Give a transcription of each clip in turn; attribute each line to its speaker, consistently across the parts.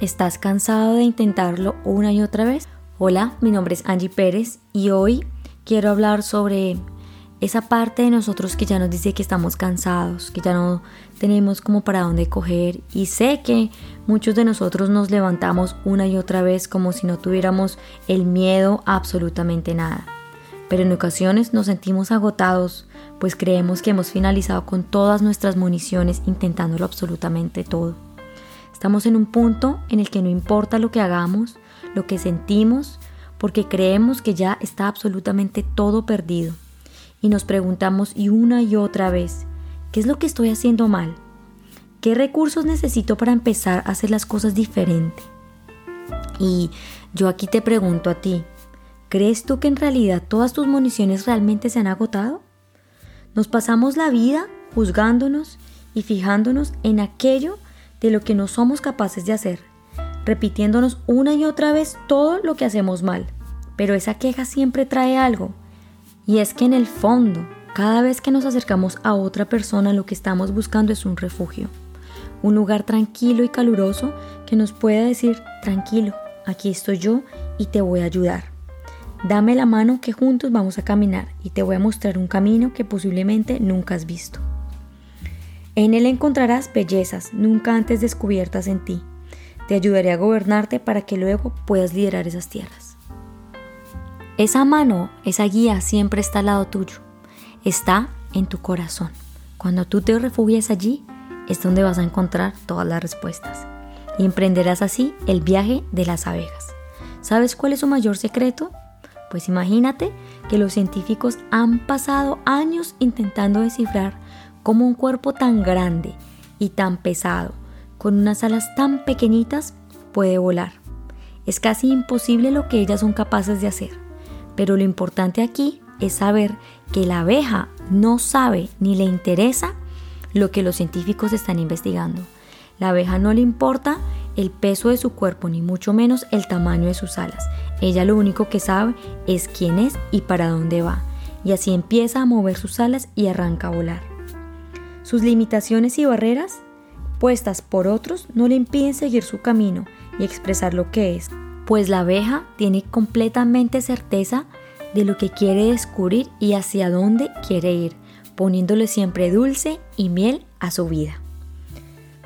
Speaker 1: ¿Estás cansado de intentarlo una y otra vez? Hola, mi nombre es Angie Pérez y hoy quiero hablar sobre esa parte de nosotros que ya nos dice que estamos cansados, que ya no tenemos como para dónde coger y sé que muchos de nosotros nos levantamos una y otra vez como si no tuviéramos el miedo a absolutamente nada. Pero en ocasiones nos sentimos agotados, pues creemos que hemos finalizado con todas nuestras municiones intentándolo absolutamente todo. Estamos en un punto en el que no importa lo que hagamos, lo que sentimos, porque creemos que ya está absolutamente todo perdido. Y nos preguntamos y una y otra vez, ¿qué es lo que estoy haciendo mal? ¿Qué recursos necesito para empezar a hacer las cosas diferente? Y yo aquí te pregunto a ti, ¿crees tú que en realidad todas tus municiones realmente se han agotado? Nos pasamos la vida juzgándonos y fijándonos en aquello de lo que no somos capaces de hacer, repitiéndonos una y otra vez todo lo que hacemos mal. Pero esa queja siempre trae algo, y es que en el fondo, cada vez que nos acercamos a otra persona, lo que estamos buscando es un refugio, un lugar tranquilo y caluroso que nos pueda decir, tranquilo, aquí estoy yo y te voy a ayudar. Dame la mano que juntos vamos a caminar y te voy a mostrar un camino que posiblemente nunca has visto. En él encontrarás bellezas nunca antes descubiertas en ti. Te ayudaré a gobernarte para que luego puedas liderar esas tierras. Esa mano, esa guía siempre está al lado tuyo. Está en tu corazón. Cuando tú te refugias allí, es donde vas a encontrar todas las respuestas. Y emprenderás así el viaje de las abejas. ¿Sabes cuál es su mayor secreto? Pues imagínate que los científicos han pasado años intentando descifrar cómo un cuerpo tan grande y tan pesado, con unas alas tan pequeñitas, puede volar. Es casi imposible lo que ellas son capaces de hacer, pero lo importante aquí es saber que la abeja no sabe ni le interesa lo que los científicos están investigando. La abeja no le importa el peso de su cuerpo ni mucho menos el tamaño de sus alas. Ella lo único que sabe es quién es y para dónde va. Y así empieza a mover sus alas y arranca a volar. Sus limitaciones y barreras puestas por otros no le impiden seguir su camino y expresar lo que es, pues la abeja tiene completamente certeza de lo que quiere descubrir y hacia dónde quiere ir, poniéndole siempre dulce y miel a su vida.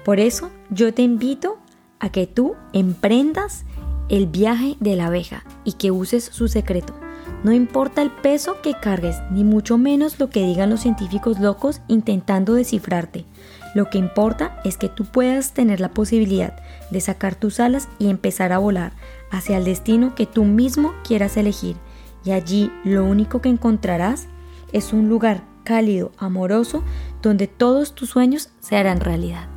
Speaker 1: Por eso yo te invito a que tú emprendas el viaje de la abeja y que uses su secreto, no importa el peso que cargues, ni mucho menos lo que digan los científicos locos intentando descifrarte. Lo que importa es que tú puedas tener la posibilidad de sacar tus alas y empezar a volar hacia el destino que tú mismo quieras elegir. Y allí lo único que encontrarás es un lugar cálido, amoroso, donde todos tus sueños se harán realidad.